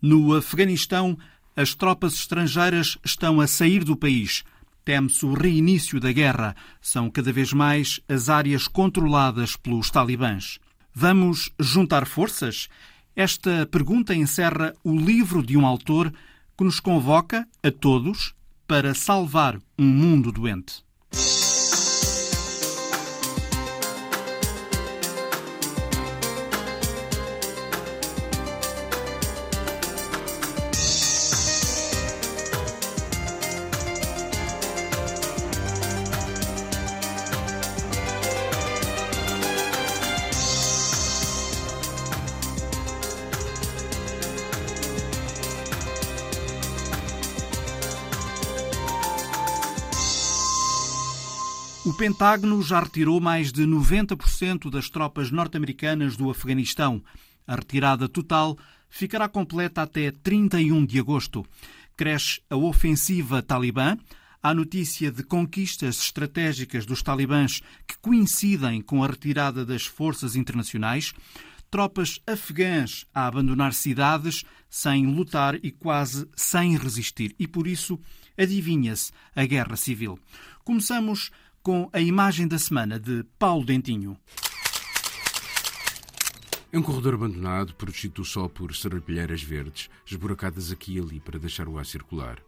No Afeganistão, as tropas estrangeiras estão a sair do país. Teme-se o reinício da guerra. São cada vez mais as áreas controladas pelos talibãs. Vamos juntar forças? Esta pergunta encerra o livro de um autor que nos convoca, a todos, para salvar um mundo doente. Pentágono já retirou mais de 90% das tropas norte-americanas do Afeganistão. A retirada total ficará completa até 31 de agosto. Cresce a ofensiva talibã. Há notícia de conquistas estratégicas dos talibãs que coincidem com a retirada das forças internacionais. Tropas afegãs a abandonar cidades sem lutar e quase sem resistir. E por isso adivinha-se a guerra civil. Começamos com a imagem da semana de Paulo Dentinho. É um corredor abandonado, protegido só por serrapilheiras verdes, esburacadas aqui e ali para deixar o ar circular.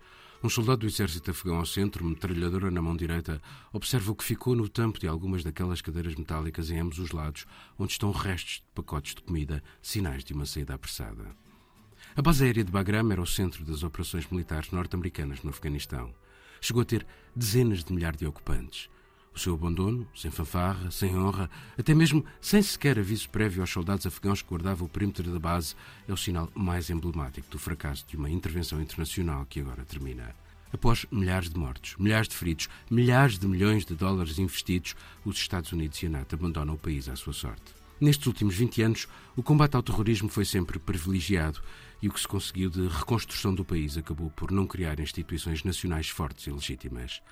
Um soldado do exército afegão ao centro, metralhadora na mão direita, observa o que ficou no tampo de algumas daquelas cadeiras metálicas em ambos os lados, onde estão restos de pacotes de comida, sinais de uma saída apressada. A base aérea de Bagram era o centro das operações militares norte-americanas no Afeganistão. Chegou a ter dezenas de milhares de ocupantes. O seu abandono, sem fanfarra, sem honra, até mesmo sem sequer aviso prévio aos soldados afegãos que guardavam o perímetro da base, é o sinal mais emblemático do fracasso de uma intervenção internacional que agora termina. Após milhares de mortos, milhares de feridos, milhares de milhões de dólares investidos, os Estados Unidos e a NATO abandonam o país à sua sorte. Nestes últimos 20 anos, o combate ao terrorismo foi sempre privilegiado e o que se conseguiu de reconstrução do país acabou por não criar instituições nacionais fortes e legítimas.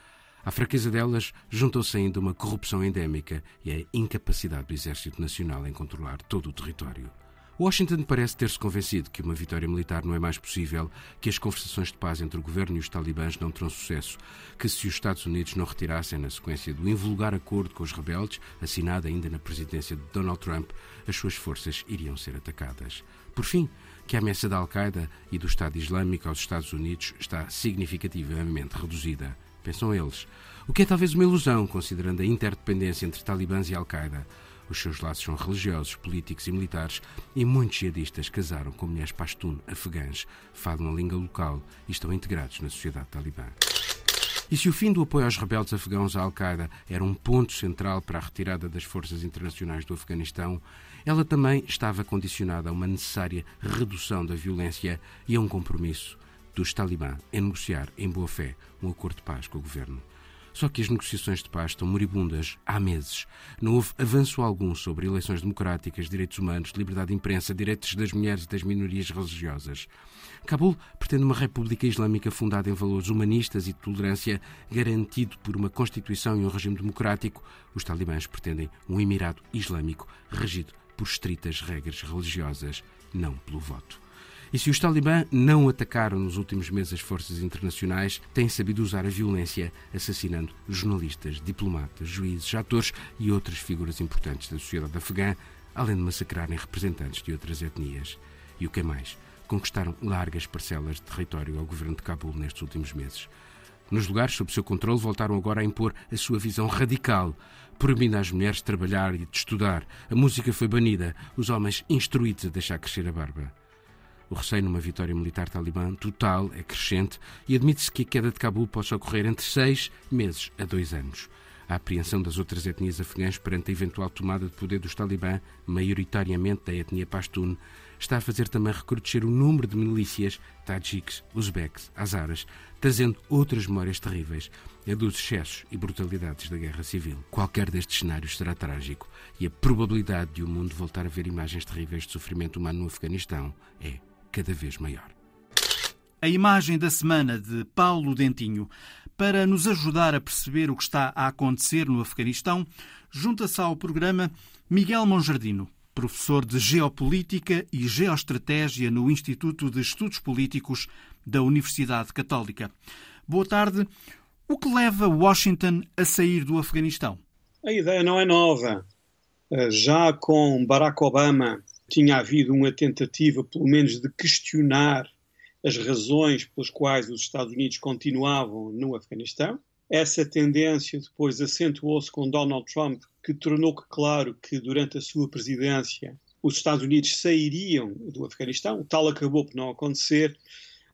À fraqueza delas juntou-se ainda uma corrupção endémica e a incapacidade do Exército Nacional em controlar todo o território. Washington parece ter-se convencido que uma vitória militar não é mais possível, que as conversações de paz entre o governo e os talibãs não terão sucesso, que se os Estados Unidos não retirassem na sequência do invulgar acordo com os rebeldes, assinado ainda na presidência de Donald Trump, as suas forças iriam ser atacadas. Por fim, que a ameaça da Al-Qaeda e do Estado Islâmico aos Estados Unidos está significativamente reduzida pensam eles. O que é talvez uma ilusão, considerando a interdependência entre talibãs e Al-Qaeda. Os seus laços são religiosos, políticos e militares, e muitos jihadistas casaram com mulheres pashtun afegãs, falam a língua local e estão integrados na sociedade talibã. E se o fim do apoio aos rebeldes afegãos à Al-Qaeda era um ponto central para a retirada das forças internacionais do Afeganistão, ela também estava condicionada a uma necessária redução da violência e a um compromisso dos talibã em negociar, em boa fé, um acordo de paz com o governo. Só que as negociações de paz estão moribundas há meses. Não houve avanço algum sobre eleições democráticas, direitos humanos, liberdade de imprensa, direitos das mulheres e das minorias religiosas. Cabul pretende uma república islâmica fundada em valores humanistas e de tolerância, garantido por uma constituição e um regime democrático. Os talibãs pretendem um emirado islâmico regido por estritas regras religiosas, não pelo voto. E se os talibã não atacaram nos últimos meses as forças internacionais, têm sabido usar a violência, assassinando jornalistas, diplomatas, juízes, atores e outras figuras importantes da sociedade afegã, além de massacrarem representantes de outras etnias. E o que é mais? Conquistaram largas parcelas de território ao governo de Cabul nestes últimos meses. Nos lugares sob seu controle, voltaram agora a impor a sua visão radical, proibindo às mulheres de trabalhar e de estudar. A música foi banida, os homens instruídos a deixar crescer a barba. O receio numa vitória militar talibã total é crescente e admite-se que a queda de Cabul possa ocorrer entre seis meses a dois anos. A apreensão das outras etnias afegãs perante a eventual tomada de poder dos talibã, maioritariamente da etnia Pashtun, está a fazer também recrudescer o número de milícias tajiks, uzbeks, azaras, trazendo outras memórias terríveis, a dos excessos e brutalidades da guerra civil. Qualquer destes cenários será trágico e a probabilidade de o mundo voltar a ver imagens terríveis de sofrimento humano no Afeganistão é cada vez maior. A imagem da semana de Paulo Dentinho. Para nos ajudar a perceber o que está a acontecer no Afeganistão, junta-se ao programa Miguel Monjardino. professor de Geopolítica e Geoestratégia no Instituto de Estudos Políticos da Universidade Católica. Boa tarde. O que leva Washington a sair do Afeganistão? A ideia não é nova. Eh, já com Barack Obama tinha havido uma tentativa, pelo menos, de questionar as razões pelas quais os Estados Unidos continuavam no Afeganistão. Essa tendência depois acentuou-se com Donald Trump, que tornou claro que durante a sua presidência os Estados Unidos sairiam do Afeganistão. O tal acabou por não acontecer,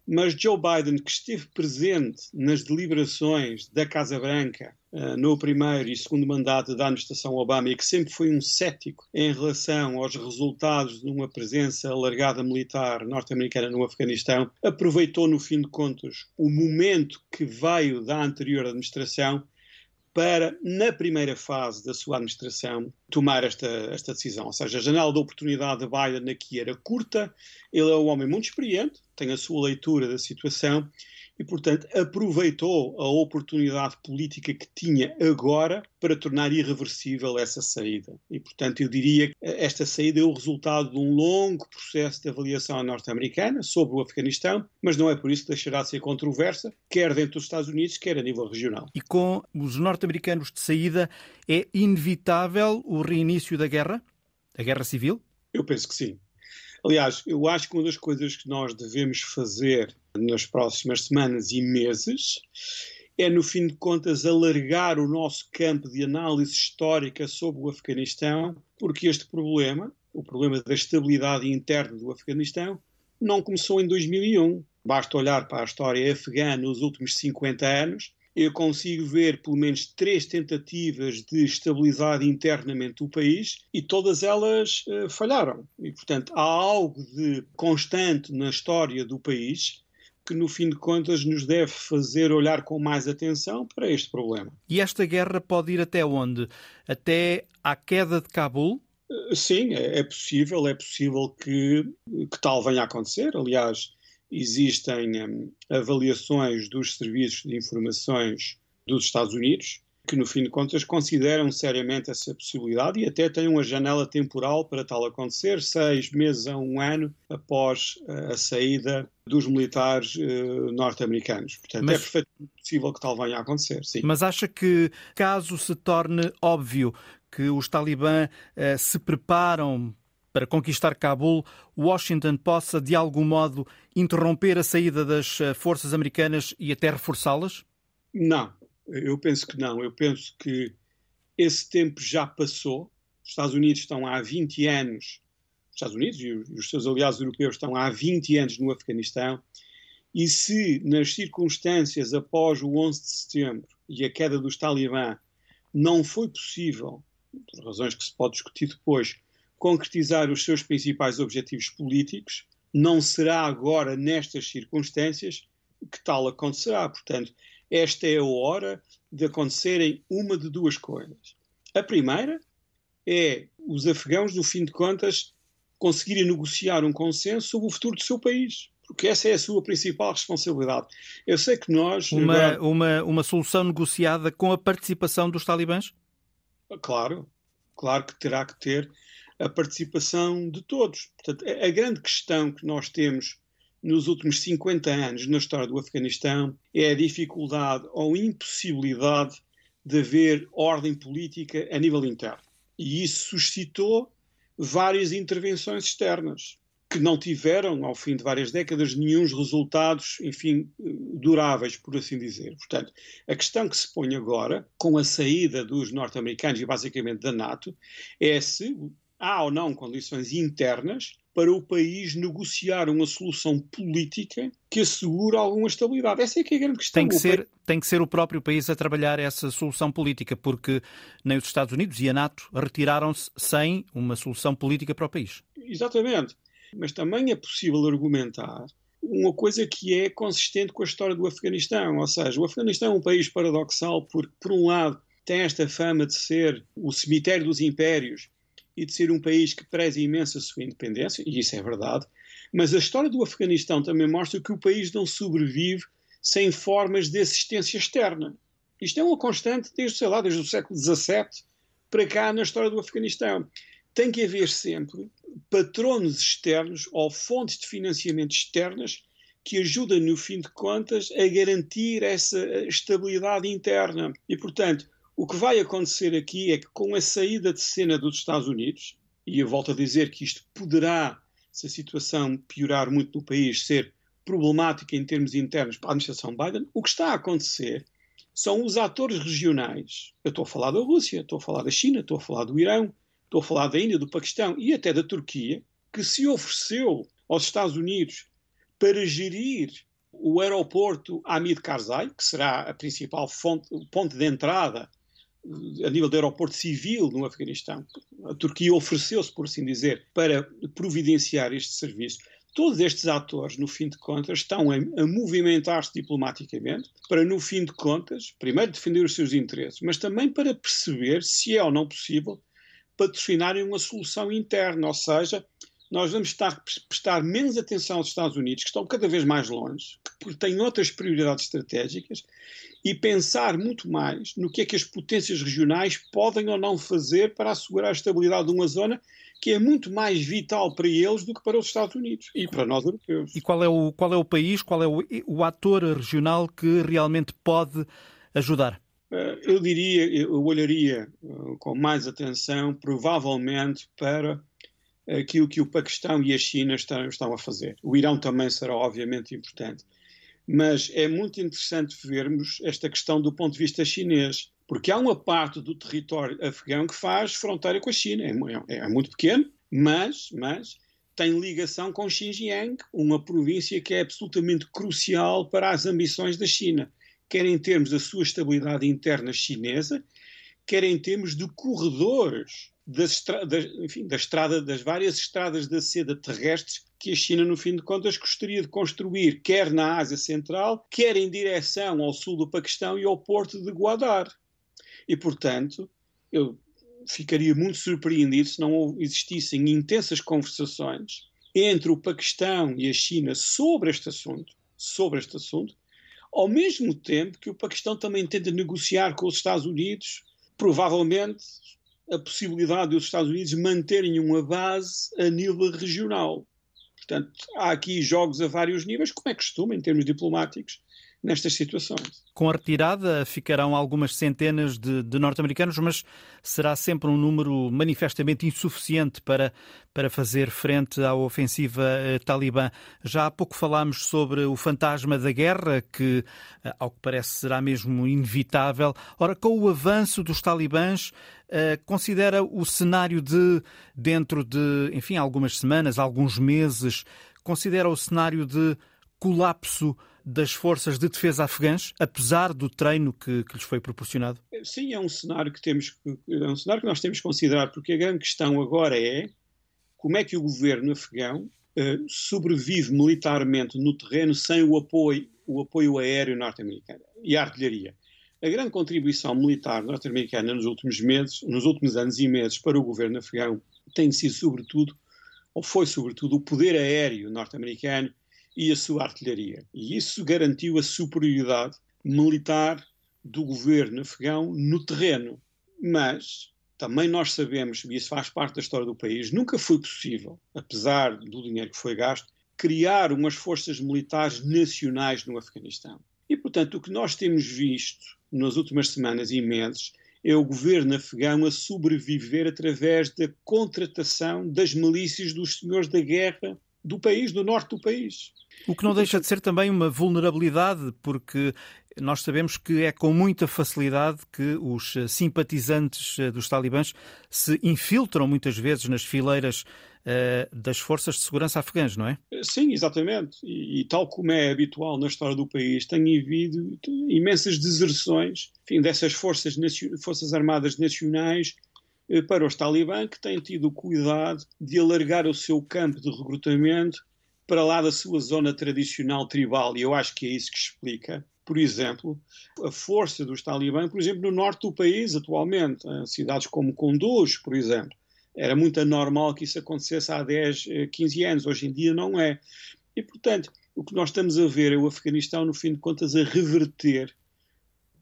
mas Joe Biden, que esteve presente nas deliberações da Casa Branca uh, no primeiro e segundo mandato da administração Obama e que sempre foi um cético em relação aos resultados de uma presença alargada militar norte-americana no Afeganistão, aproveitou, no fim de contas, o momento que veio da anterior administração para, na primeira fase da sua administração, tomar esta, esta decisão. Ou seja, a janela de oportunidade de Biden aqui era curta, ele é um homem muito experiente, tem a sua leitura da situação e, portanto, aproveitou a oportunidade política que tinha agora para tornar irreversível essa saída. E, portanto, eu diria que esta saída é o resultado de um longo processo de avaliação norte-americana sobre o Afeganistão, mas não é por isso que deixará de ser controversa, quer dentro dos Estados Unidos, quer a nível regional. E com os norte-americanos de saída, é inevitável o reinício da guerra? A guerra civil? Eu penso que sim. Aliás, eu acho que uma das coisas que nós devemos fazer nas próximas semanas e meses é, no fim de contas, alargar o nosso campo de análise histórica sobre o Afeganistão, porque este problema, o problema da estabilidade interna do Afeganistão, não começou em 2001. Basta olhar para a história afegã nos últimos 50 anos eu consigo ver pelo menos três tentativas de estabilizar internamente o país e todas elas uh, falharam. E, portanto, há algo de constante na história do país que, no fim de contas, nos deve fazer olhar com mais atenção para este problema. E esta guerra pode ir até onde? Até à queda de Cabul? Eh, sim, é, é possível, é possível que, que tal venha a acontecer. Aliás, existem hum, avaliações dos serviços de informações dos Estados Unidos que, no fim de contas, consideram seriamente essa possibilidade e até têm uma janela temporal para tal acontecer, seis meses a um ano após uh, a saída dos militares uh, norte-americanos. Portanto, mas, é perfeitamente possível que tal venha a acontecer, sim. Mas acha que, caso se torne óbvio que os talibã uh, se preparam para conquistar Cabul, Washington possa, de algum modo, interromper a saída das eh, forças americanas e até reforçá-las? Não, eu penso que não. Eu penso que esse tempo já passou. Os Estados Unidos estão há 20 anos, os Estados Unidos e os seus aliados europeus estão há 20 anos no Afeganistão. E se, nas circunstâncias após o 11 de setembro e a queda dos Talibã, não foi possível, por razões que se pode discutir depois, concretizar os seus principais objetivos políticos, não será agora, nestas circunstâncias, que tal acontecerá. Portanto, esta é a hora de acontecerem uma de duas coisas. A primeira é os afegãos, no fim de contas, conseguirem negociar um consenso sobre o futuro do seu país. Porque essa é a sua principal responsabilidade. Eu sei que nós. Uma, agora... uma, uma solução negociada com a participação dos talibãs? Claro, claro que terá que ter a participação de todos. Portanto, a grande questão que nós temos nos últimos 50 anos na história do Afeganistão é a dificuldade ou impossibilidade de haver ordem política a nível interno. E isso suscitou várias intervenções externas que não tiveram, ao fim de várias décadas, nenhum resultados, enfim, duráveis, por assim dizer. Portanto, a questão que se põe agora, com a saída dos norte-americanos e basicamente da NATO, é se há ou não condições internas para o país negociar uma solução política que assegure alguma estabilidade. Essa é que é a grande questão. Tem que, ser, tem que ser o próprio país a trabalhar essa solução política, porque nem os Estados Unidos e a NATO retiraram-se sem uma solução política para o país. Exatamente. Mas também é possível argumentar uma coisa que é consistente com a história do Afeganistão. Ou seja, o Afeganistão é um país paradoxal porque, por um lado, tem esta fama de ser o cemitério dos impérios e de ser um país que preza imenso a sua independência, e isso é verdade, mas a história do Afeganistão também mostra que o país não sobrevive sem formas de assistência externa. Isto é uma constante desde, sei lá, desde o século XVII para cá na história do Afeganistão. tem que haver sempre patronos externos ou fontes de financiamento externas que ajudem, no fim de contas, a garantir essa estabilidade interna. E, portanto, o que vai acontecer aqui é que, com a saída de cena dos Estados Unidos, e eu volto a dizer que isto poderá, se a situação piorar muito no país, ser problemática em termos internos para a administração Biden, o que está a acontecer são os atores regionais. Eu estou a falar da Rússia, estou a falar da China, estou a falar do Irão, estou a falar da Índia, do Paquistão e até da Turquia, que se ofereceu aos Estados Unidos para gerir o aeroporto Hamid Karzai, que será a principal fonte, ponto de entrada a nível do aeroporto civil no Afeganistão. A Turquia ofereceu-se, por assim dizer, para providenciar este serviço. Todos estes atores, no fim de contas, estão a, a movimentar-se diplomaticamente para, no fim de contas, primeiro defender os seus interesses, mas também para perceber se é ou não possível patrocinarem uma solução interna, ou seja, nós vamos estar, prestar menos atenção aos Estados Unidos, que estão cada vez mais longe, porque têm outras prioridades estratégicas, e pensar muito mais no que é que as potências regionais podem ou não fazer para assegurar a estabilidade de uma zona que é muito mais vital para eles do que para os Estados Unidos e para nós europeus. E qual é o, qual é o país, qual é o, o ator regional que realmente pode ajudar? Eh, eu diria, eu olharia eh, com mais atenção, provavelmente, para aquilo que o Paquistão e a China estão, estão a fazer. O Irão também será, obviamente, importante. Mas é muito interessante vermos esta questão do ponto de vista chinês, porque há uma parte do território afegão que faz fronteira com a China. É, é, é muito pequeno, mas, mas tem ligação com Xinjiang, uma província que é absolutamente crucial para as ambições da China, quer em termos da sua estabilidade interna chinesa, quer em termos de corredores das, das, enfim, da estrada, das várias estradas da seda terrestres que a China, no fim de contas, gostaria de construir, quer na Ásia Central, quer em direção ao sul do Paquistão e ao porto de Guadar. E, portanto, eu ficaria muito surpreendido se não existissem intensas conversações entre o Paquistão e a China sobre este assunto, sobre este assunto, ao mesmo tempo que o Paquistão também tenta negociar com os Estados Unidos, provavelmente a possibilidade de os Estados Unidos manterem uma base a nível regional. Portanto, há aqui jogos a vários níveis, como é costume em termos diplomáticos, nestas situações. Com a retirada ficarão algumas centenas de, de norte-americanos, mas será sempre um número manifestamente insuficiente para, para fazer frente à ofensiva eh, talibã. Já há pouco falámos sobre o fantasma da guerra, que, eh, ao que parece, será mesmo inevitável. Ora, com o avanço dos talibãs, eh, considera o cenário de, dentro de, enfim, algumas semanas, alguns meses, considera o cenário de colapso das forças de defesa afegãs, apesar do treino que, que lhes foi proporcionado? Sim, é um cenário que temos é um cenário que nós temos que considerar, porque a grande questão agora é como é que o governo afegão uh, sobrevive militarmente no terreno sem o apoio, o apoio aéreo norte-americano e a artilharia. A grande contribuição militar norte-americana nos últimos meses, nos últimos anos e meses para o governo afegão tem sido sobretudo, ou foi sobretudo, o poder aéreo norte-americano e a sua artilharia. E isso garantiu a superioridade militar do governo afegão no terreno. Mas também nós sabemos, e isso faz parte da história do país, nunca foi possível, apesar do dinheiro que foi gasto, criar umas forças militares nacionais no Afeganistão. E, portanto, o que nós temos visto nas últimas semanas e meses é o governo afegão a sobreviver através da contratação das milícias dos senhores da guerra do país, do norte do país. O que não deixa de ser também uma vulnerabilidade, porque nós sabemos que é com muita facilidade que os simpatizantes eh, dos talibãs se infiltram muitas vezes nas fileiras uh, das forças de segurança afegãs, não é? Sim, exatamente. E, e, tal como é habitual na história do país, tem havido imensas deserções enfim, dessas forças, forças armadas nacionais eh, para os talibã, que têm tido cuidado de alargar o seu campo de recrutamento para lá da sua zona tradicional tribal. E eu acho que é isso que explica, por exemplo, a força dos talibã, por exemplo, no norte do país atualmente, em cidades como Kunduz, por exemplo. Era muito anormal que isso acontecesse há 10, 15 eh, anos, hoje em dia não é. E, portanto, o que nós estamos a ver é o Afeganistão, no fim de contas, a reverter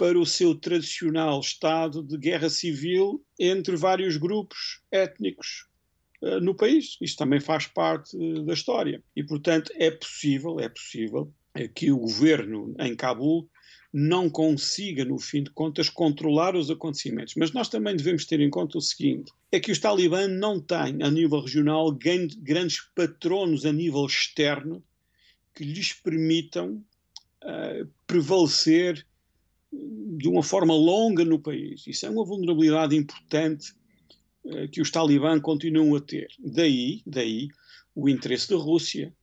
para o seu tradicional estado de guerra civil entre vários grupos étnicos uh, no país. Isto também faz parte uh, da história. E, portanto, é possível, é possível que o governo em Cabul não consiga, no fim de contas, controlar os acontecimentos. Mas nós também devemos ter em conta o seguinte: é que os talibã não têm, a nível regional, grandes patronos a nível externo que lhes permitam uh, prevalecer de uma forma longa no país. Isso é uma vulnerabilidade importante uh, que os talibã continuam a ter. Daí, daí o interesse da Rússia,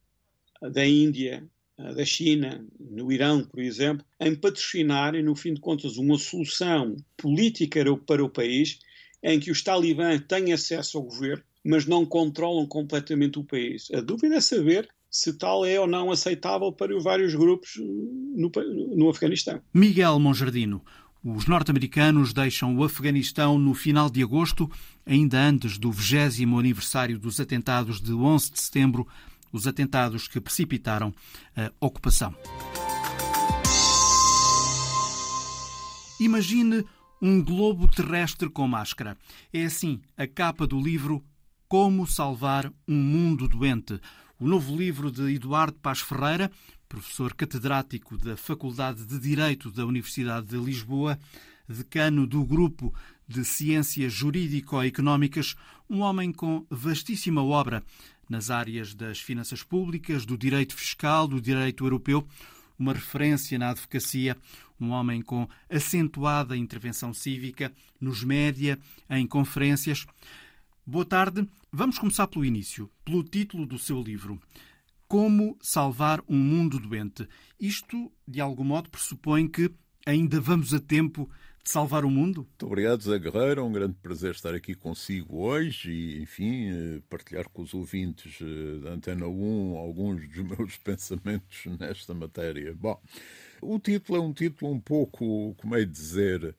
da Índia, da China, no Irão, por exemplo, em patrocinarem, no fim de contas, uma solução política para o país em que os talibãs têm acesso ao governo, mas não controlam completamente o país. A dúvida é saber se tal é ou não aceitável para os vários grupos no, no Afeganistão. Miguel Monjardino. Os norte-americanos deixam o Afeganistão no final de agosto, ainda antes do 20 aniversário dos atentados de 11 de setembro os atentados que precipitaram a ocupação. Imagine um globo terrestre com máscara. É assim a capa do livro Como Salvar um Mundo Doente. O novo livro de Eduardo Paz Ferreira, professor catedrático da Faculdade de Direito da Universidade de Lisboa, decano do Grupo de Ciências Jurídico-Económicas, um homem com vastíssima obra nas áreas das finanças públicas, do direito fiscal, do direito europeu, uma referência na advocacia, um homem com acentuada intervenção cívica nos média, em conferências. Boa tarde. Vamos começar pelo início, pelo título do seu livro. Como salvar um mundo doente. Isto, de algum modo, pressupõe que ainda vamos a tempo de salvar o mundo? Muito obrigado, Zé Guerreiro. É um grande prazer estar aqui consigo hoje e, enfim, eh, partilhar com os ouvintes eh, da Antena 1 alguns dos meus pensamentos nesta matéria. Bom, o título é um título um pouco, como é dizer,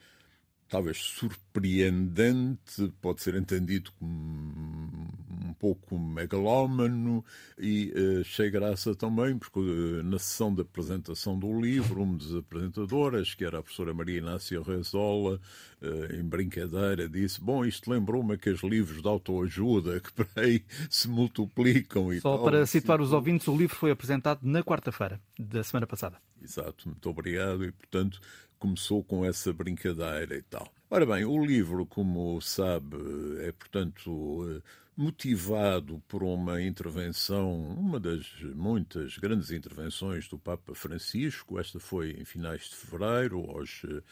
talvez surpreendente, pode ser entendido como um pouco megalómano e uh, achei graça também, porque uh, na sessão de apresentação do livro, uma das apresentadoras, que era a professora Maria Inácia Rezola, uh, em brincadeira, disse: Bom, isto lembrou-me aqueles livros de autoajuda que por aí se multiplicam e Só tal. para situar os ouvintes, o livro foi apresentado na quarta-feira da semana passada. Exato, muito obrigado e, portanto, começou com essa brincadeira e tal. Ora bem, o livro, como sabe, é, portanto, motivado por uma intervenção, uma das muitas grandes intervenções do Papa Francisco. Esta foi em finais de fevereiro, aos uh,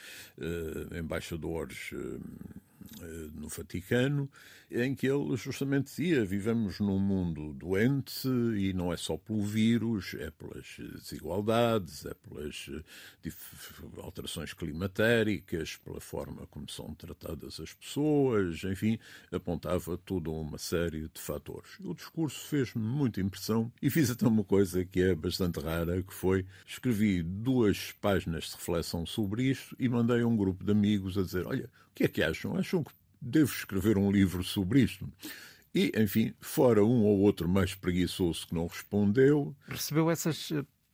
embaixadores. Uh, eh, no Vaticano, em que ele justamente dizia: vivemos num mundo doente e não é só pelo vírus, é pelas desigualdades, é pelas eh, alterações climatéricas, pela forma como são tratadas as pessoas, enfim, apontava toda uma série de fatores. O discurso fez-me muita impressão e fiz até uma coisa que é bastante rara, que foi escrevi duas páginas de reflexão sobre isto e mandei a um grupo de amigos a dizer: olha, o que é que acham? Acham que devo escrever um livro sobre isto. E, enfim, fora um ou outro mais preguiçoso que não respondeu. Recebeu essas,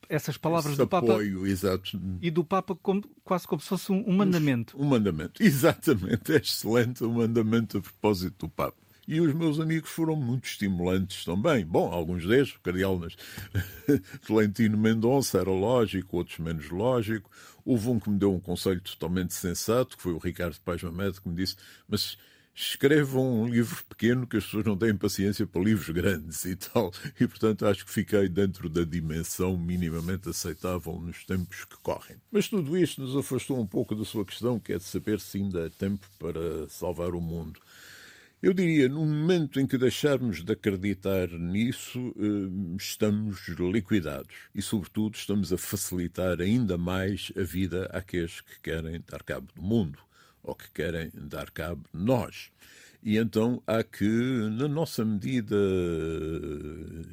essas palavras do Papa. Apoio, exato. E do Papa como, quase como se fosse um, um mandamento. Um mandamento, exatamente. É excelente o um mandamento a propósito do Papa. E os meus amigos foram muito estimulantes também. Bom, alguns deles, o Cardeal Florentino Mendonça era lógico, outros menos lógico. Houve um que me deu um conselho totalmente sensato, que foi o Ricardo Paz Mamed, que me disse: Mas escrevam um livro pequeno que as pessoas não têm paciência para livros grandes e tal. E, portanto, acho que fiquei dentro da dimensão minimamente aceitável nos tempos que correm. Mas tudo isto nos afastou um pouco da sua questão, que é de saber se ainda há tempo para salvar o mundo. Eu diria, no momento em que deixarmos de acreditar nisso, eh, estamos liquidados e, sobretudo, estamos a facilitar ainda mais a vida àqueles que querem dar cabo do mundo ou que querem dar cabo de nós. E então há que, na nossa medida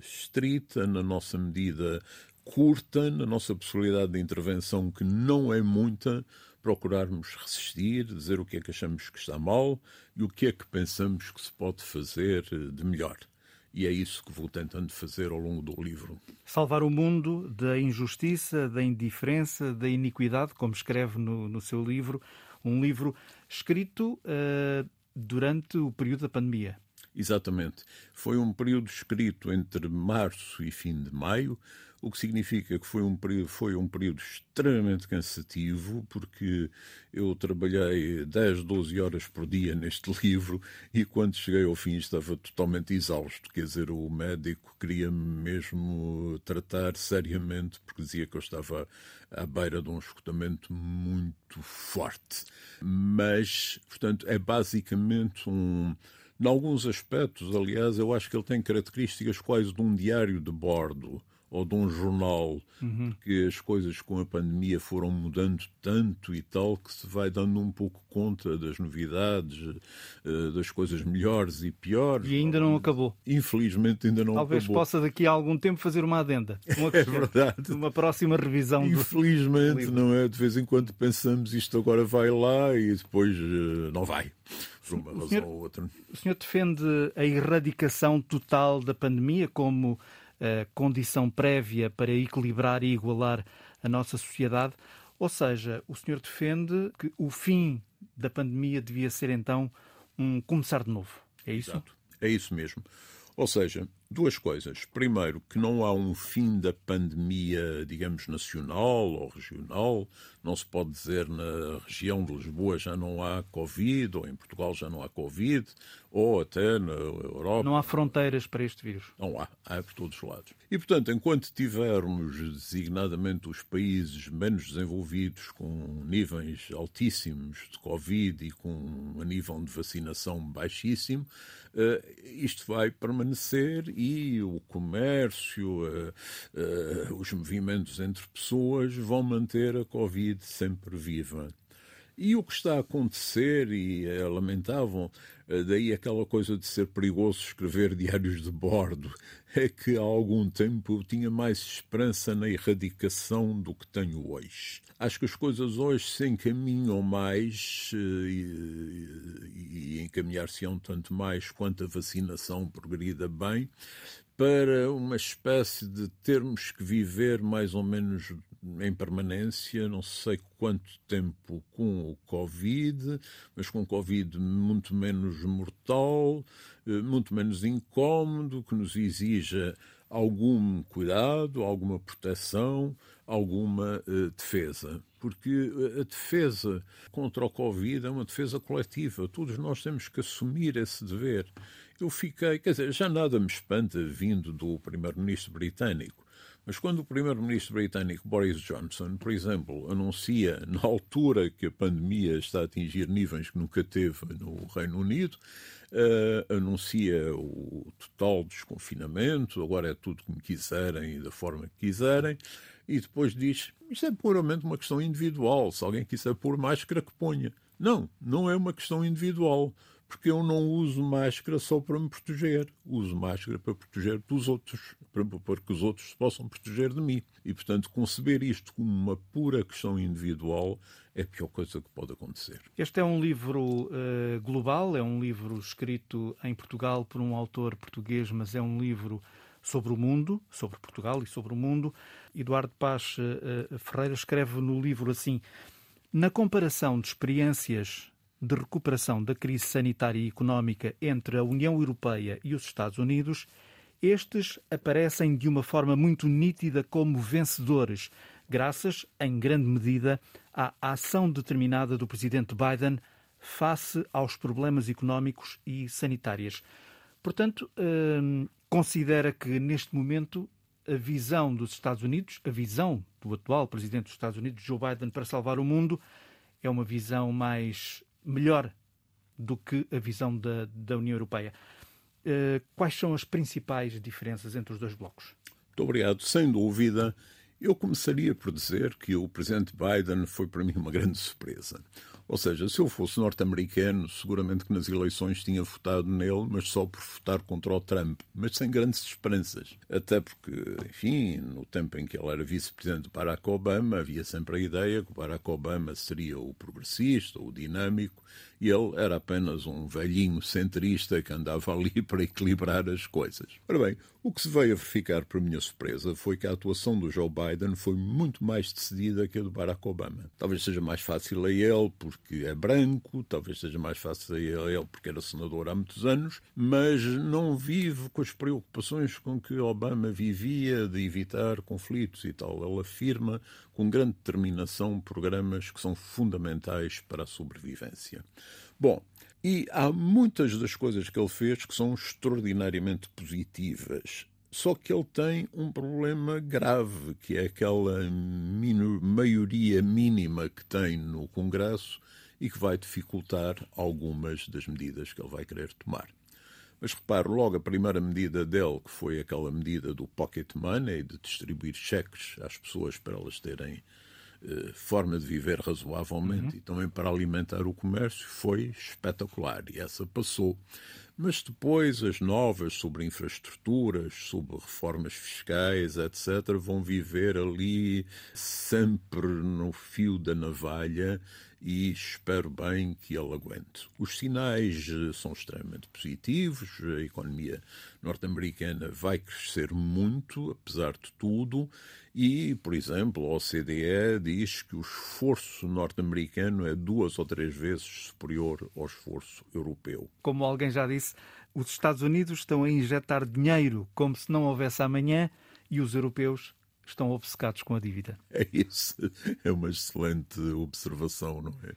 estrita, na nossa medida curta, na nossa possibilidade de intervenção, que não é muita, procurarmos resistir, dizer o que é que achamos que está mal e o que é que pensamos que se pode fazer de melhor. E é isso que vou tentando fazer ao longo do livro. Salvar o mundo da injustiça, da indiferença, da iniquidade, como escreve no, no seu livro. Um livro escrito uh, durante o período da pandemia. Exatamente. Foi um período escrito entre março e fim de maio, o que significa que foi um período, foi um período extremamente cansativo, porque eu trabalhei 10, 12 horas por dia neste livro e quando cheguei ao fim estava totalmente exausto. Quer dizer, o médico queria-me mesmo tratar seriamente, porque dizia que eu estava à beira de um esgotamento muito forte. Mas, portanto, é basicamente um em alguns aspectos, aliás, eu acho que ele tem características quase de um diário de bordo ou de um jornal, uhum. porque as coisas com a pandemia foram mudando tanto e tal que se vai dando um pouco conta das novidades, eh, das coisas melhores e piores. E ainda não acabou. Infelizmente ainda não Talvez acabou. Talvez possa daqui a algum tempo fazer uma adenda. Uma, é verdade. Uma próxima revisão. Infelizmente, do não é? De vez em quando pensamos isto agora vai lá e depois uh, não vai. Por uma razão senhor, ou outra. O senhor defende a erradicação total da pandemia como condição prévia para equilibrar e igualar a nossa sociedade. Ou seja, o senhor defende que o fim da pandemia devia ser então um começar de novo. É isso? Exato. É isso mesmo. Ou seja, duas coisas. Primeiro, que não há um fim da pandemia, digamos, nacional ou regional. Não se pode dizer na região de Lisboa já não há Covid, ou em Portugal já não há Covid, ou até na Europa. Não há fronteiras para este vírus. Não há, há por todos os lados. E, portanto, enquanto tivermos designadamente os países menos desenvolvidos, com níveis altíssimos de Covid e com um nível de vacinação baixíssimo, uh, isto vai permanecer e o comércio, uh, uh, os movimentos entre pessoas vão manter a Covid sempre viva. E o que está a acontecer, e é lamentável, daí aquela coisa de ser perigoso escrever diários de bordo, é que há algum tempo eu tinha mais esperança na erradicação do que tenho hoje. Acho que as coisas hoje se encaminham mais e, e encaminhar-se-ão tanto mais quanto a vacinação progrida bem para uma espécie de termos que viver mais ou menos em permanência, não sei quanto tempo com o Covid, mas com o Covid muito menos mortal, eh, muito menos incómodo, que nos exija algum cuidado, alguma proteção, alguma uh, defesa. Porque a defesa contra o Covid é uma defesa coletiva. Todos nós temos que assumir esse dever eu fiquei, quer dizer, já nada me espanta vindo do primeiro-ministro britânico, mas quando o primeiro-ministro britânico Boris Johnson, por exemplo, anuncia na altura que a pandemia está a atingir níveis que nunca teve no Reino Unido, uh, anuncia o total desconfinamento, agora é tudo como quiserem e da forma que quiserem, e depois diz: isto é puramente uma questão individual, se alguém quiser pôr máscara, que ponha. Não, não é uma questão individual porque eu não uso máscara só para me proteger. Uso máscara para proteger dos outros, para, para que os outros se possam proteger de mim. E, portanto, conceber isto como uma pura questão individual é a pior coisa que pode acontecer. Este é um livro uh, global, é um livro escrito em Portugal por um autor português, mas é um livro sobre o mundo, sobre Portugal e sobre o mundo. Eduardo Paz uh, Ferreira escreve no livro assim: na comparação de experiências de recuperação da crise sanitária e económica entre a União Europeia e os Estados Unidos, estes aparecem de uma forma muito nítida como vencedores, graças, em grande medida, à ação determinada do presidente Biden face aos problemas económicos e sanitários. Portanto, hum, considera que neste momento a visão dos Estados Unidos, a visão do atual presidente dos Estados Unidos, Joe Biden, para salvar o mundo, é uma visão mais melhor do que a visão da, da União Europeia. Uh, quais são as principais diferenças entre os dois blocos? Muito obrigado. Sem dúvida, eu começaria por dizer que o presidente Biden foi para mim uma grande surpresa. Ou seja, se eu fosse norte-americano, seguramente que nas eleições tinha votado nele, mas só por votar contra o Trump, mas sem grandes esperanças. Até porque, enfim, no tempo em que ele era vice-presidente de Barack Obama, havia sempre a ideia que o Barack Obama seria o progressista, o dinâmico, e ele era apenas um velhinho centrista que andava ali para equilibrar as coisas. Ora bem, o que se veio a verificar, para minha surpresa, foi que a atuação do Joe Biden foi muito mais decidida que a do Barack Obama. Talvez seja mais fácil a ele, porque porque é branco, talvez seja mais fácil a ele porque era senador há muitos anos, mas não vive com as preocupações com que Obama vivia de evitar conflitos e tal. Ele afirma com grande determinação programas que são fundamentais para a sobrevivência. Bom, e há muitas das coisas que ele fez que são extraordinariamente positivas. Só que ele tem um problema grave, que é aquela maioria mínima que tem no Congresso e que vai dificultar algumas das medidas que ele vai querer tomar. Mas repare, logo a primeira medida dele, que foi aquela medida do pocket money, de distribuir cheques às pessoas para elas terem eh, forma de viver razoavelmente uhum. e também para alimentar o comércio, foi espetacular. E essa passou. Mas depois as novas sobre infraestruturas, sobre reformas fiscais, etc., vão viver ali sempre no fio da navalha e espero bem que ele aguente. Os sinais eh, são extremamente positivos, a economia norte-americana vai crescer muito, apesar de tudo, e, por exemplo, a OCDE diz que o esforço norte-americano é duas ou três vezes superior ao esforço europeu. Como alguém já disse, os Estados Unidos estão a injetar dinheiro como se não houvesse amanhã e os europeus estão obcecados com a dívida. É isso. É uma excelente observação, não é?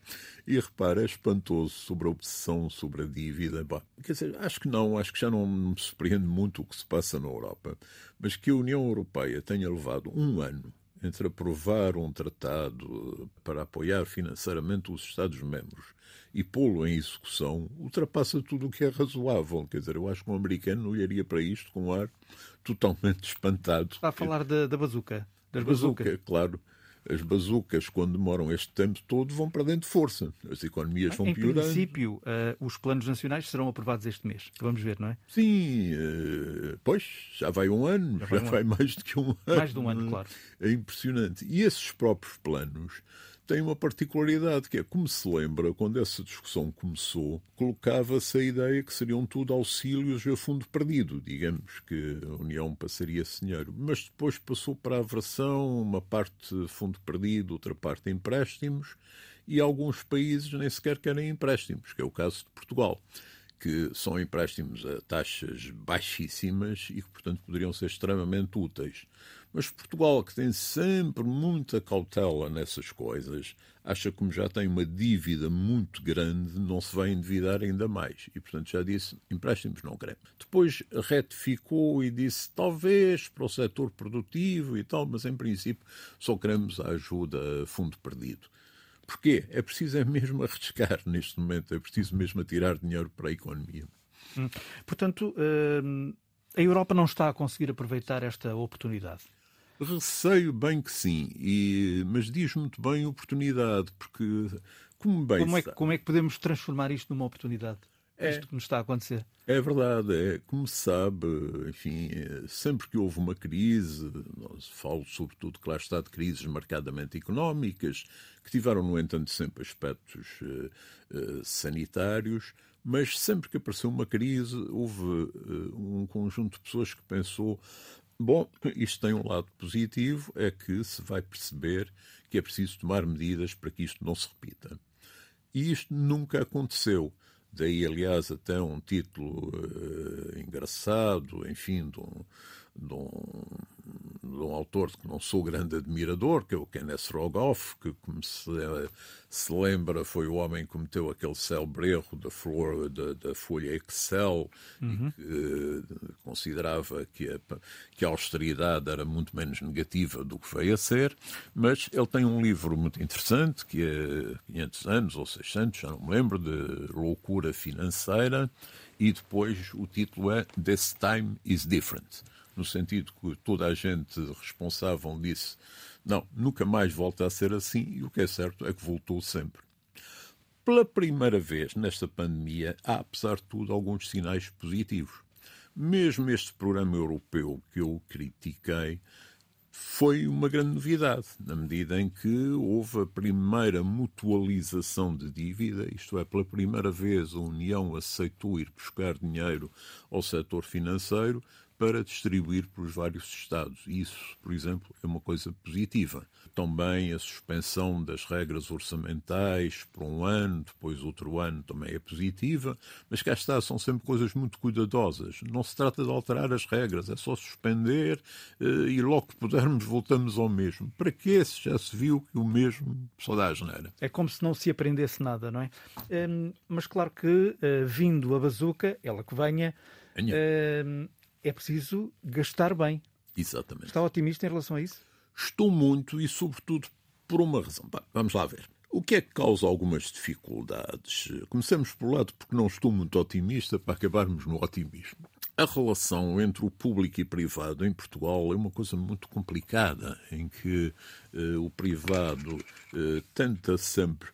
E repara, é espantoso sobre a obsessão sobre a dívida. Bah, quer dizer, acho que não, acho que já não me surpreende muito o que se passa na Europa, mas que a União Europeia tenha levado um ano entre aprovar um tratado para apoiar financeiramente os Estados-membros e pô-lo em execução, ultrapassa tudo o que é razoável. Quer dizer, eu acho que um americano olharia para isto com um ar totalmente espantado. Está a falar da, da bazuca. Das bazuca, bazucas. claro. As bazucas, quando demoram este tempo todo, vão para dentro de força. As economias vão em piorando. Em princípio, uh, os planos nacionais serão aprovados este mês. Vamos ver, não é? Sim, uh, pois, já vai um ano, já vai, um vai mais do que um ano. Mais de um ano, claro. É impressionante. E esses próprios planos tem uma particularidade, que é, como se lembra, quando essa discussão começou, colocava-se a ideia que seriam tudo auxílios a fundo perdido, digamos que a União passaria esse dinheiro. Mas depois passou para a versão, uma parte fundo perdido, outra parte empréstimos, e alguns países nem sequer querem empréstimos, que é o caso de Portugal que são empréstimos a taxas baixíssimas e que, portanto, poderiam ser extremamente úteis. Mas Portugal, que tem sempre muita cautela nessas coisas, acha que, como já tem uma dívida muito grande, não se vai endividar ainda mais. E, portanto, já disse: empréstimos não queremos. Depois retificou e disse: talvez para o setor produtivo e tal, mas em princípio só queremos a ajuda a fundo perdido. Porquê? É preciso é mesmo arriscar neste momento, é preciso mesmo tirar dinheiro para a economia. Hum. Portanto, hum, a Europa não está a conseguir aproveitar esta oportunidade. Receio bem que sim, e, mas diz muito bem oportunidade, porque como bem como é, como é que podemos transformar isto numa oportunidade? É. Isto que nos está a acontecer. É verdade, é. Como se sabe, enfim, sempre que houve uma crise, nós falo sobretudo que lá está de crises marcadamente económicas, que tiveram, no entanto, sempre aspectos uh, uh, sanitários, mas sempre que apareceu uma crise, houve uh, um conjunto de pessoas que pensou: bom, isto tem um lado positivo, é que se vai perceber que é preciso tomar medidas para que isto não se repita. E isto nunca aconteceu. Daí, aliás, até um título uh, engraçado, enfim, de um, de um, de um autor que não sou grande admirador, que é o Kenneth Rogoff, que, como se, se lembra, foi o homem que cometeu aquele célebre erro da, flor, da, da folha Excel uhum. e que uh, considerava que a, que a austeridade era muito menos negativa do que veio a ser, mas ele tem um livro muito interessante, que é 500 anos ou 600, já não me lembro, de loucura financeira, e depois o título é This Time is Different no sentido que toda a gente responsável disse não, nunca mais volta a ser assim, e o que é certo é que voltou sempre. Pela primeira vez nesta pandemia, há, apesar de tudo, alguns sinais positivos. Mesmo este programa europeu que eu critiquei foi uma grande novidade, na medida em que houve a primeira mutualização de dívida, isto é, pela primeira vez a União aceitou ir buscar dinheiro ao setor financeiro para distribuir para os vários Estados. Isso, por exemplo, é uma coisa positiva. Também a suspensão das regras orçamentais por um ano, depois outro ano também é positiva, mas cá está, são sempre coisas muito cuidadosas. Não se trata de alterar as regras, é só suspender eh, e logo que pudermos voltamos ao mesmo. Para que se já se viu que o mesmo só dá a geneira? É como se não se aprendesse nada, não é? Hum, mas claro que, uh, vindo a bazuca, ela que venha, uh, é preciso gastar bem. Exatamente. Está otimista em relação a isso? Estou muito e, sobretudo, por uma razão. Vamos lá ver. O que é que causa algumas dificuldades? Começamos por lado porque não estou muito otimista para acabarmos no otimismo. A relação entre o público e privado em Portugal é uma coisa muito complicada, em que eh, o privado eh, tenta sempre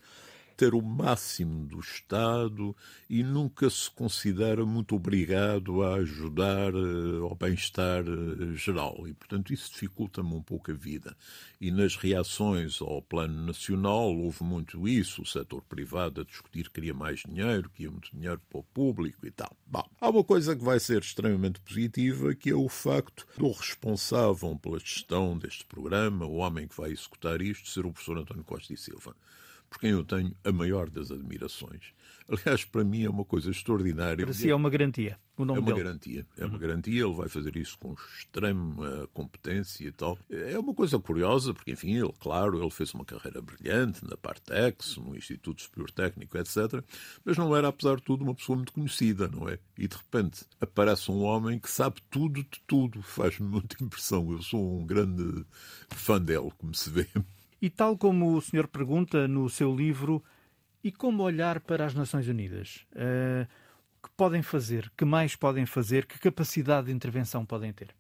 ter o máximo do Estado e nunca se considera muito obrigado a ajudar uh, ao bem-estar uh, geral. E, portanto, isso dificulta-me um pouco a vida. E nas reações ao plano nacional houve muito isso, o setor privado a discutir que queria mais dinheiro, que ia muito dinheiro para o público e tal. Bom, há uma coisa que vai ser extremamente positiva, que é o facto do responsável pela gestão deste programa, o homem que vai executar isto, ser o professor António Costa e Silva por quem eu tenho a maior das admirações. Aliás, para mim é uma coisa extraordinária. Para si é uma garantia. O nome é uma dele. garantia. É uma uhum. garantia. Ele vai fazer isso com extrema competência e tal. É uma coisa curiosa, porque, enfim, ele, claro, ele fez uma carreira brilhante na Partex, no Instituto Superior Técnico, etc. Mas não era, apesar de tudo, uma pessoa muito conhecida, não é? E, de repente, aparece um homem que sabe tudo de tudo. Faz-me muita impressão. Eu sou um grande fã dele, como se vê. E tal como o senhor pergunta no seu livro, e como olhar para as Nações Unidas? Uh, que podem fazer? Que mais podem fazer? Que capacidade de intervenção podem ter?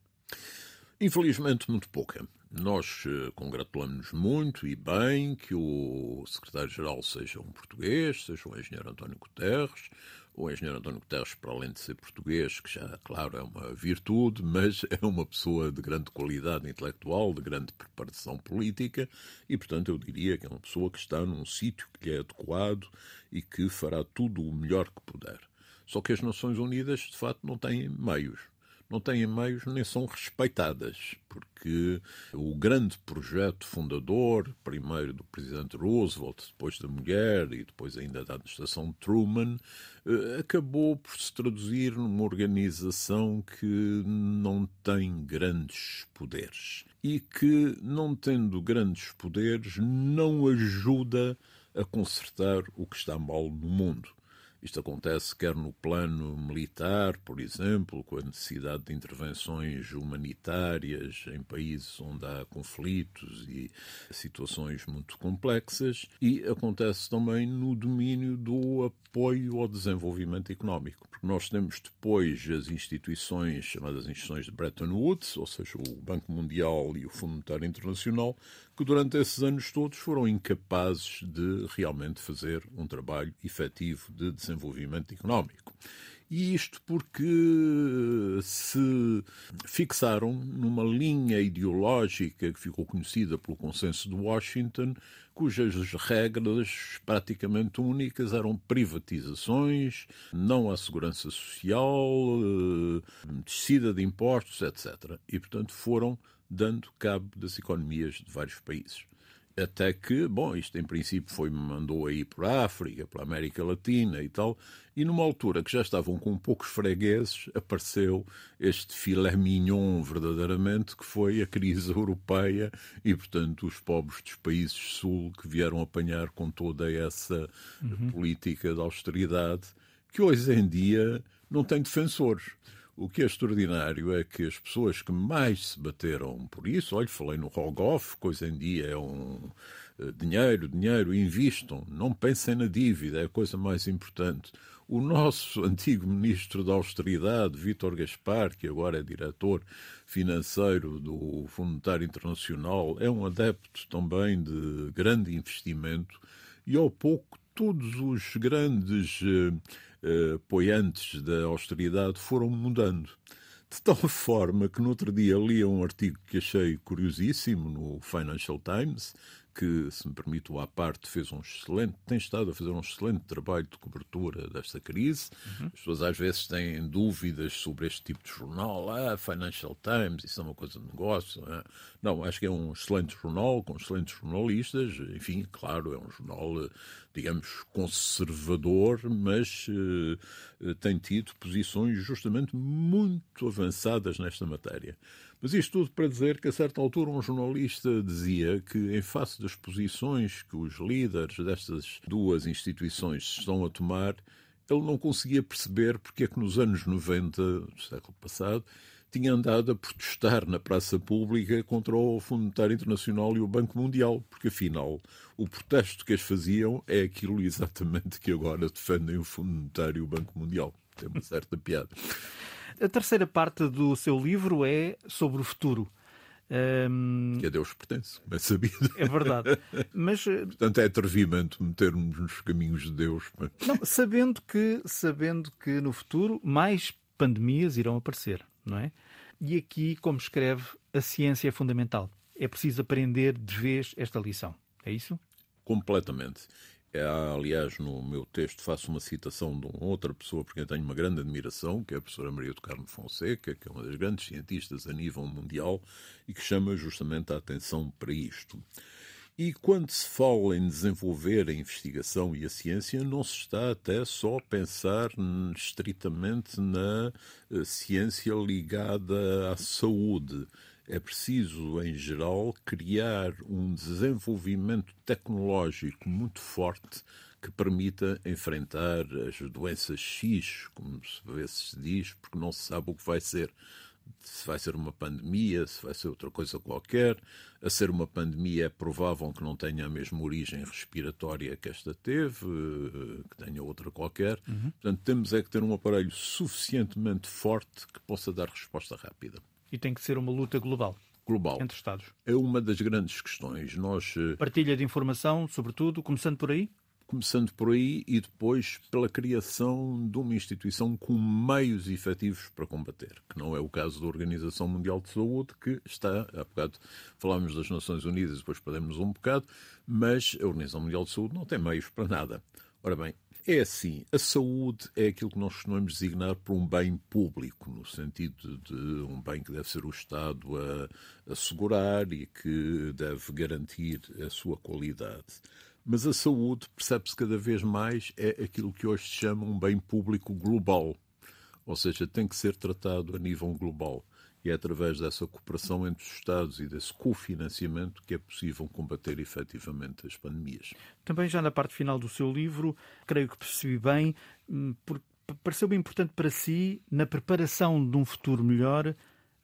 Infelizmente, muito pouca. Nós uh, congratulamos-nos muito e bem que o secretário-geral seja um português, seja o engenheiro António Guterres, o engenheiro António Guterres, para além de ser português, que já, claro, é uma virtude, mas é uma pessoa de grande qualidade intelectual, de grande preparação política, e, portanto, eu diria que é uma pessoa que está num sítio que lhe é adequado e que fará tudo o melhor que puder. Só que as Nações Unidas, de facto, não têm meios não têm meios nem são respeitadas, porque o grande projeto fundador, primeiro do presidente Roosevelt, depois da mulher e depois ainda da administração Truman, eh, acabou por se traduzir numa organização que não tem grandes poderes e que, não tendo grandes poderes, não ajuda a consertar o que está mal no mundo. Isto acontece quer no plano militar, por exemplo, com a necessidade de intervenções humanitárias em países onde há conflitos e situações muito complexas, e acontece também no domínio do apoio ao desenvolvimento económico. Porque nós temos depois as instituições chamadas instituições de Bretton Woods, ou seja, o Banco Mundial e o Fundo Monetário Internacional, que durante esses anos todos foram incapazes de realmente fazer um trabalho efetivo de desenvolvimento económico. E isto porque se fixaram numa linha ideológica que ficou conhecida pelo consenso de Washington, cujas regras praticamente únicas eram privatizações, não a segurança social, eh, descida de impostos, etc. E, portanto, foram dando cabo das economias de vários países. Até que, bom, isto em princípio foi mandou aí para a África, para a América Latina e tal, e numa altura que já estavam com poucos fregueses, apareceu este filé mignon verdadeiramente, que foi a crise europeia e, portanto, os pobres dos países sul que vieram apanhar com toda essa uhum. política de austeridade, que hoje em dia não tem defensores. O que é extraordinário é que as pessoas que mais se bateram por isso, olha, falei no Rogoff, coisa em dia é um uh, dinheiro, dinheiro, invistam, não pensem na dívida, é a coisa mais importante. O nosso antigo ministro da Austeridade, Vítor Gaspar, que agora é diretor financeiro do Fundo Monetário Internacional, é um adepto também de grande investimento e ao pouco todos os grandes uh, apoiantes da austeridade foram mudando. De tal forma que no outro dia li um artigo que achei curiosíssimo no Financial Times, que, se me permite o à parte, fez um excelente, tem estado a fazer um excelente trabalho de cobertura desta crise. Uhum. As pessoas às vezes têm dúvidas sobre este tipo de jornal. Ah, Financial Times, isso é uma coisa de negócio. Não, é? não acho que é um excelente jornal, com excelentes jornalistas. Enfim, claro, é um jornal, digamos, conservador, mas uh, tem tido posições justamente muito avançadas nesta matéria. Mas isto tudo para dizer que, a certa altura, um jornalista dizia que, em face das posições que os líderes destas duas instituições estão a tomar, ele não conseguia perceber porque é que nos anos 90 do século passado tinha andado a protestar na praça pública contra o Fundo Monetário Internacional e o Banco Mundial, porque afinal o protesto que eles faziam é aquilo exatamente que agora defendem o Fundo Monetário e o Banco Mundial. Tem uma certa piada. A terceira parte do seu livro é sobre o futuro. Um... Que a Deus pertence, é sabido. É verdade. Mas, eh, Portanto, é atrevimento metermos nos caminhos de Deus. Não, sabendo, que, sabendo que no futuro mais pandemias irão aparecer, não é? E aqui, como escreve, a ciência é fundamental. É preciso aprender de vez esta lição. É isso? Completamente. É, aliás, no meu texto faço uma citação de uma outra pessoa por quem tenho uma grande admiração, que é a professora Maria do Carmo Fonseca, que é uma das grandes cientistas a nível mundial e que chama justamente a atenção para isto. E quando se fala em desenvolver a investigação e a ciência, não se está até só a pensar estritamente na eh, ciência ligada à saúde é preciso, em geral, criar um desenvolvimento tecnológico muito forte que permita enfrentar as doenças X, como se vê se diz, porque não se sabe o que vai ser. Se vai ser uma pandemia, se vai ser outra coisa qualquer. A ser uma pandemia é provável que não tenha a mesma origem respiratória que esta teve, que tenha outra qualquer. Uhum. Portanto, temos é que ter um aparelho suficientemente forte que possa dar resposta rápida. E tem que ser uma luta global. Global. Entre Estados. É uma das grandes questões. Nós, eh, Partilha de informação, sobretudo, começando por aí? Começando por aí e depois pela criação de uma instituição com meios efetivos para combater, que não é o caso da Organização Mundial de Saúde, que está, há bocado falámos das Nações Unidas, depois perdemos um bocado, mas a Organização Mundial de Saúde não tem meios para nada. Ora bem, é assim, a saúde é aquilo que nós costumamos designar por um bem público, no sentido de um bem que deve ser o Estado a assegurar e que deve garantir a sua qualidade. Mas a saúde, percebe-se cada vez mais, é aquilo que hoje se chama um bem público global. Ou seja, tem que ser tratado a nível global. E é através dessa cooperação entre os Estados e desse cofinanciamento que é possível combater efetivamente as pandemias. Também já na parte final do seu livro, creio que percebi bem, hum, pareceu-me importante para si, na preparação de um futuro melhor,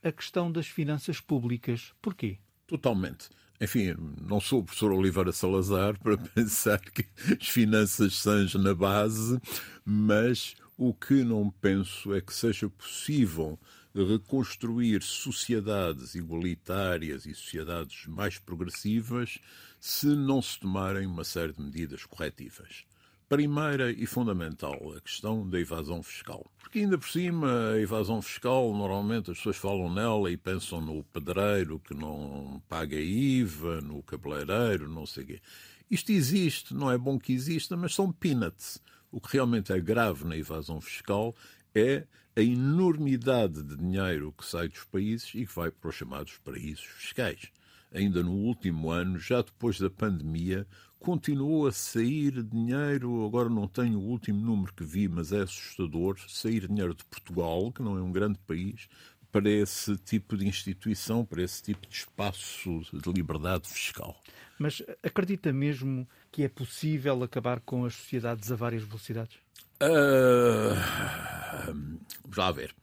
a questão das finanças públicas. Porquê? Totalmente. Enfim, não sou o professor Oliveira Salazar para pensar que as finanças são na base, mas o que não penso é que seja possível reconstruir sociedades igualitárias e sociedades mais progressivas se não se tomarem uma série de medidas corretivas. Primeira e fundamental, a questão da evasão fiscal. Porque ainda por cima, a evasão fiscal, normalmente as pessoas falam nela e pensam no pedreiro que não paga IVA, no cabeleireiro, não sei o quê. Isto existe, não é bom que exista, mas são peanuts. O que realmente é grave na evasão fiscal é a enormidade de dinheiro que sai dos países e que vai para os chamados paraísos fiscais. Ainda no último ano, já depois da pandemia, continuou a sair dinheiro, agora não tenho o último número que vi, mas é assustador, sair dinheiro de Portugal, que não é um grande país, para esse tipo de instituição, para esse tipo de espaço de liberdade fiscal. Mas acredita mesmo que é possível acabar com as sociedades a várias velocidades? Uh, já a ver.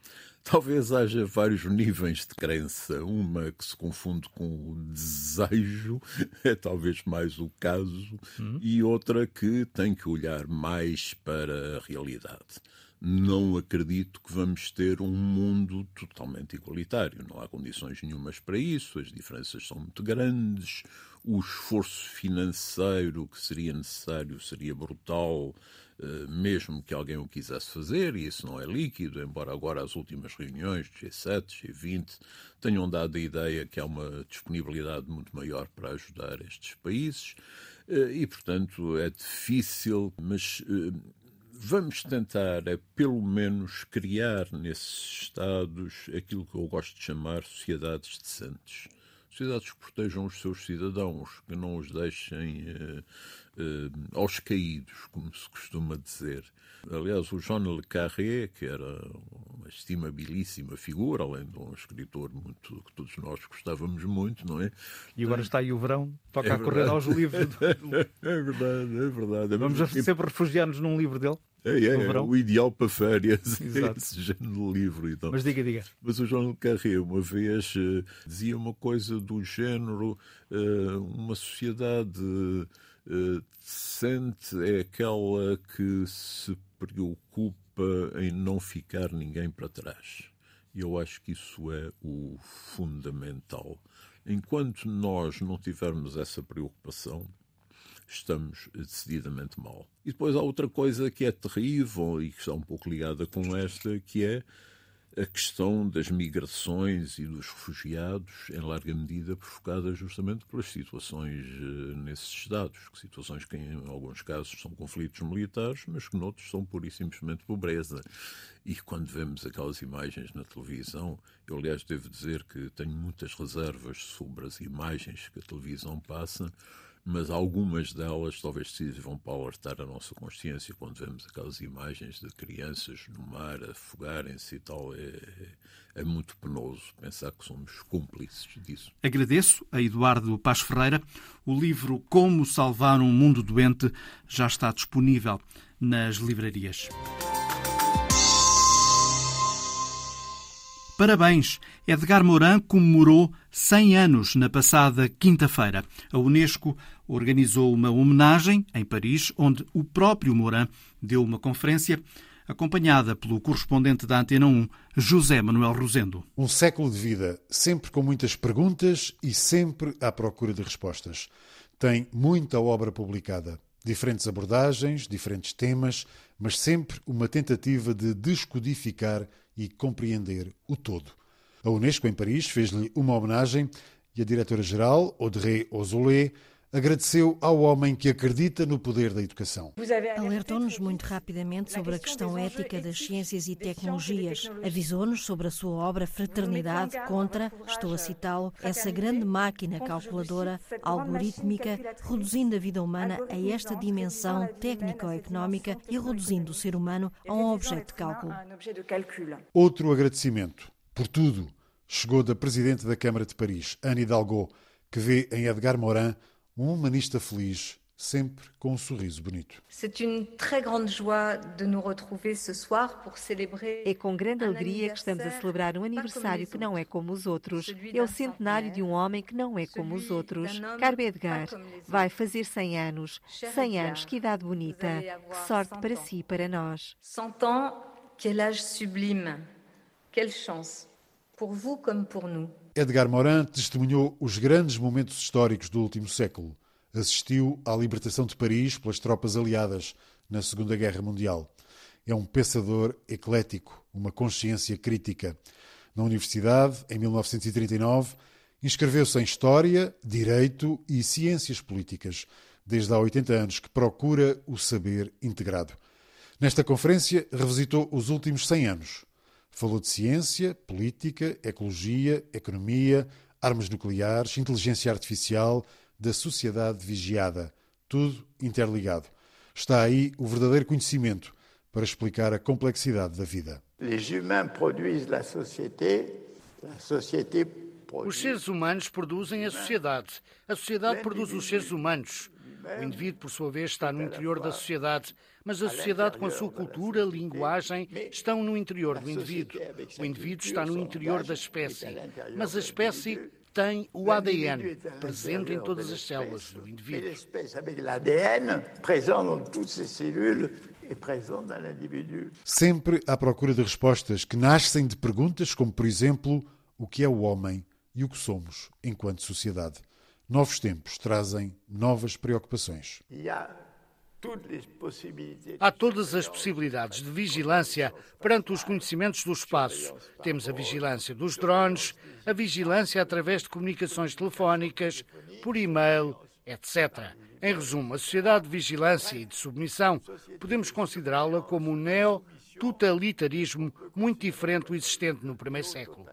Talvez haja vários níveis de crença. Uma que se confunde com o desejo, é talvez mais o caso, uhum. e outra que tem que olhar mais para a realidade. Não acredito que vamos ter um mundo totalmente igualitário. Não há condições nenhumas para isso, as diferenças são muito grandes, o esforço financeiro que seria necessário seria brutal mesmo que alguém o quisesse fazer, e isso não é líquido, embora agora as últimas reuniões, G7, G20, tenham dado a ideia que há uma disponibilidade muito maior para ajudar estes países. Eh, e, portanto, é difícil, mas eh, vamos tentar, é pelo menos, criar nesses Estados aquilo que eu gosto de chamar sociedades decentes. Sociedades que protejam os seus cidadãos, que não os deixem uh, uh, aos caídos, como se costuma dizer. Aliás, o Jean Le Carré, que era uma estimabilíssima figura, além de um escritor muito que todos nós gostávamos muito, não é? E agora está aí o verão, toca é a correr aos livros. é verdade, é verdade. Vamos sempre refugiar-nos num livro dele. É, é, é, o ideal para férias, Exato. esse género de livro. Então. Mas diga, diga. Mas o João Carré, uma vez, uh, dizia uma coisa do género: uh, uma sociedade decente é aquela que se preocupa em não ficar ninguém para trás. Eu acho que isso é o fundamental. Enquanto nós não tivermos essa preocupação, estamos decididamente mal. E depois há outra coisa que é terrível e que está um pouco ligada com esta, que é a questão das migrações e dos refugiados, em larga medida provocada justamente pelas situações uh, nesses Estados, que situações que em alguns casos são conflitos militares, mas que noutros são pura e simplesmente pobreza. E quando vemos aquelas imagens na televisão, eu aliás devo dizer que tenho muitas reservas sobre as imagens que a televisão passa, mas algumas delas talvez sirvam para alertar a nossa consciência quando vemos aquelas imagens de crianças no mar afogarem-se e tal. É, é, muito penoso pensar que somos cúmplices disso. Agradeço a Eduardo Paz Ferreira. O livro Como Salvar um Mundo Doente já está disponível nas livrarias. Parabéns! Edgar Morin comemorou 100 anos na passada quinta-feira. A Unesco organizou uma homenagem em Paris, onde o próprio Morin deu uma conferência acompanhada pelo correspondente da Antena 1, José Manuel Rosendo. Um século de vida, sempre com muitas perguntas e sempre à procura de respostas. Tem muita obra publicada, diferentes abordagens, diferentes temas, mas sempre uma tentativa de descodificar e compreender o todo. A Unesco, em Paris, fez-lhe uma homenagem e a diretora-geral, Audrey Ozolé, agradeceu ao homem que acredita no poder da educação. Alertou-nos muito rapidamente sobre a questão ética das ciências e tecnologias. Avisou-nos sobre a sua obra Fraternidade contra, estou a citá-lo, essa grande máquina calculadora, algorítmica, reduzindo a vida humana a esta dimensão técnico-económica e reduzindo o ser humano a um objeto de cálculo. Outro agradecimento por tudo chegou da Presidente da Câmara de Paris, Anne Hidalgo, que vê em Edgar Morin um humanista feliz, sempre com um sorriso bonito. É com grande alegria que estamos a celebrar um aniversário que não é como os outros. É o centenário de um homem que não é como os outros. Caro Edgar, vai fazer 100 anos. 100 anos, que idade bonita. Que sorte para si e para nós. 100 ans, quel âge sublime. Quelle chance, pour vous comme pour nous. Edgar Morin testemunhou os grandes momentos históricos do último século. Assistiu à libertação de Paris pelas tropas aliadas na Segunda Guerra Mundial. É um pensador eclético, uma consciência crítica. Na universidade, em 1939, inscreveu-se em História, Direito e Ciências Políticas, desde há 80 anos que procura o saber integrado. Nesta conferência, revisitou os últimos 100 anos Falou de ciência, política, ecologia, economia, armas nucleares, inteligência artificial, da sociedade vigiada. Tudo interligado. Está aí o verdadeiro conhecimento para explicar a complexidade da vida. Os seres humanos produzem a sociedade. A sociedade produz os seres humanos. O indivíduo, por sua vez, está no interior da sociedade, mas a sociedade, com a sua cultura, linguagem, estão no interior do indivíduo. O indivíduo está no interior da espécie, mas a espécie tem o ADN presente em todas as células do indivíduo. Sempre à procura de respostas que nascem de perguntas como, por exemplo, o que é o homem e o que somos enquanto sociedade. Novos tempos trazem novas preocupações. Há todas as possibilidades de vigilância perante os conhecimentos do espaço. Temos a vigilância dos drones, a vigilância através de comunicações telefónicas, por e-mail, etc. Em resumo, a sociedade de vigilância e de submissão podemos considerá-la como um neo-totalitarismo muito diferente do existente no primeiro século.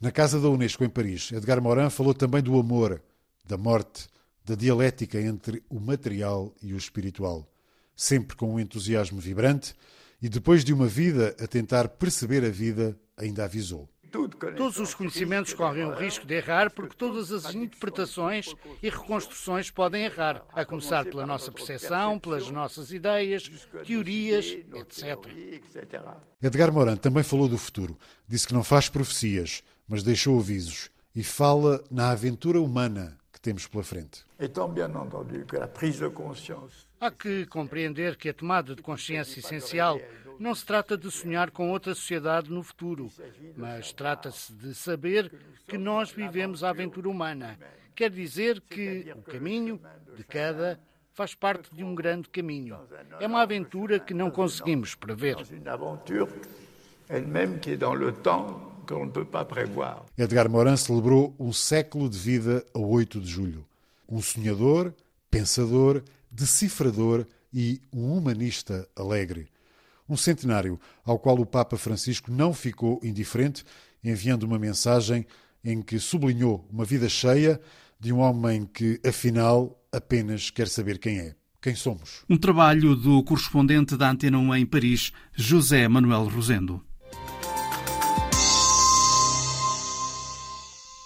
Na casa da Unesco em Paris, Edgar Morin falou também do amor, da morte, da dialética entre o material e o espiritual, sempre com um entusiasmo vibrante e depois de uma vida a tentar perceber a vida, ainda avisou. Todos os conhecimentos correm o risco de errar porque todas as interpretações e reconstruções podem errar, a começar pela nossa percepção, pelas nossas ideias, teorias, etc. Edgar Morin também falou do futuro. Disse que não faz profecias, mas deixou avisos e fala na aventura humana que temos pela frente. Há que compreender que a tomada de consciência essencial não se trata de sonhar com outra sociedade no futuro, mas trata-se de saber que nós vivemos a aventura humana. Quer dizer que o caminho de cada faz parte de um grande caminho. É uma aventura que não conseguimos prever. Edgar Morin celebrou um século de vida a 8 de julho. Um sonhador, pensador, decifrador e um humanista alegre. Um centenário ao qual o Papa Francisco não ficou indiferente, enviando uma mensagem em que sublinhou uma vida cheia de um homem que, afinal, apenas quer saber quem é. Quem somos? Um trabalho do correspondente da Antena 1 em Paris, José Manuel Rosendo.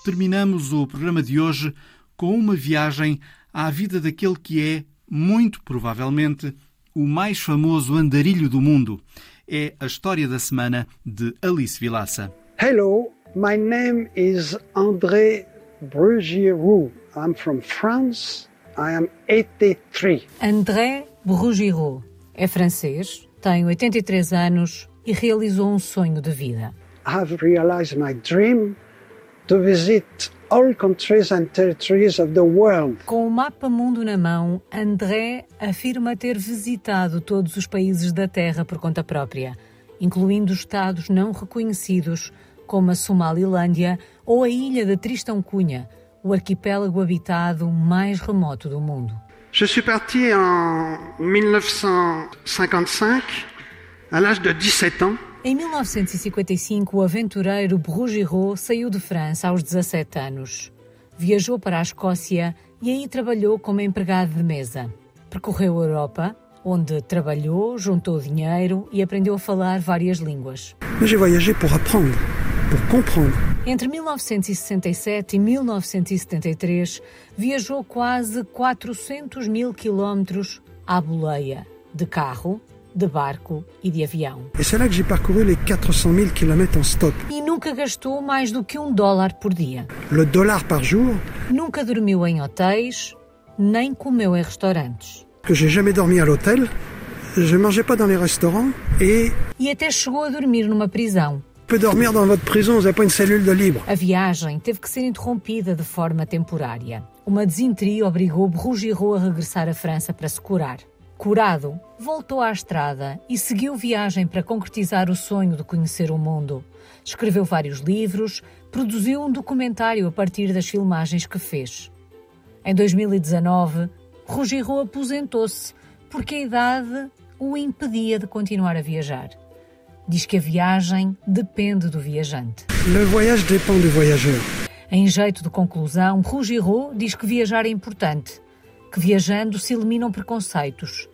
Terminamos o programa de hoje com uma viagem à vida daquele que é, muito provavelmente, o mais famoso andarilho do mundo. É a história da semana de Alice Vilaça. Hello, my name is André Brugiroux. I'm from France. I am 83. André Brugiroux é francês, tem 83 anos e realizou um sonho de vida. I have realized my dream to visit all countries and territories of the world. Com o mapa mundo na mão, André afirma ter visitado todos os países da Terra por conta própria, incluindo estados não reconhecidos como a Somalilândia ou a ilha de Tristão Cunha, o arquipélago habitado mais remoto do mundo. Je suis parti en 1955 à l'âge de 17 ans. Em 1955, o aventureiro Brugireau saiu de França aos 17 anos. Viajou para a Escócia e aí trabalhou como empregado de mesa. Percorreu a Europa, onde trabalhou, juntou dinheiro e aprendeu a falar várias línguas. Mas j'ai voyagé pour apprendre, pour comprendre. Entre 1967 e 1973, viajou quase 400 mil quilómetros à boleia, de carro, de barco e de avião. Et c'est là que j'ai parcouru les 400 000 km en stop. E nunca gastou mais do que um dólar por dia. Nunca dormiu em hotéis, nem comeu em restaurantes. que j'ai jamais dormi à l'hôtel. Je mangeais pas dans les restaurants et E até chegou a dormir numa prisão. A viagem teve que ser interrompida de forma temporária. Uma desinteria obrigou Brugireau a regressar à França para se curar. Curado, voltou à estrada e seguiu viagem para concretizar o sonho de conhecer o mundo. Escreveu vários livros, produziu um documentário a partir das filmagens que fez. Em 2019, Brugireau aposentou-se porque a idade o impedia de continuar a viajar. Diz que a viagem depende do viajante. Le voyage dépend du voyageur. Em jeito de conclusão, Rougireau diz que viajar é importante, que viajando se eliminam preconceitos,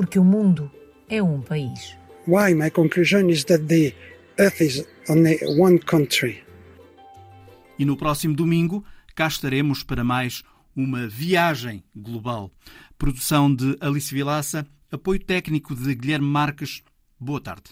porque o mundo é um país. Why? My conclusion is that the Earth is only one country. E no próximo domingo cá estaremos para mais uma viagem global. Produção de Alice Vilaça, apoio técnico de Guilherme Marques. Boa tarde.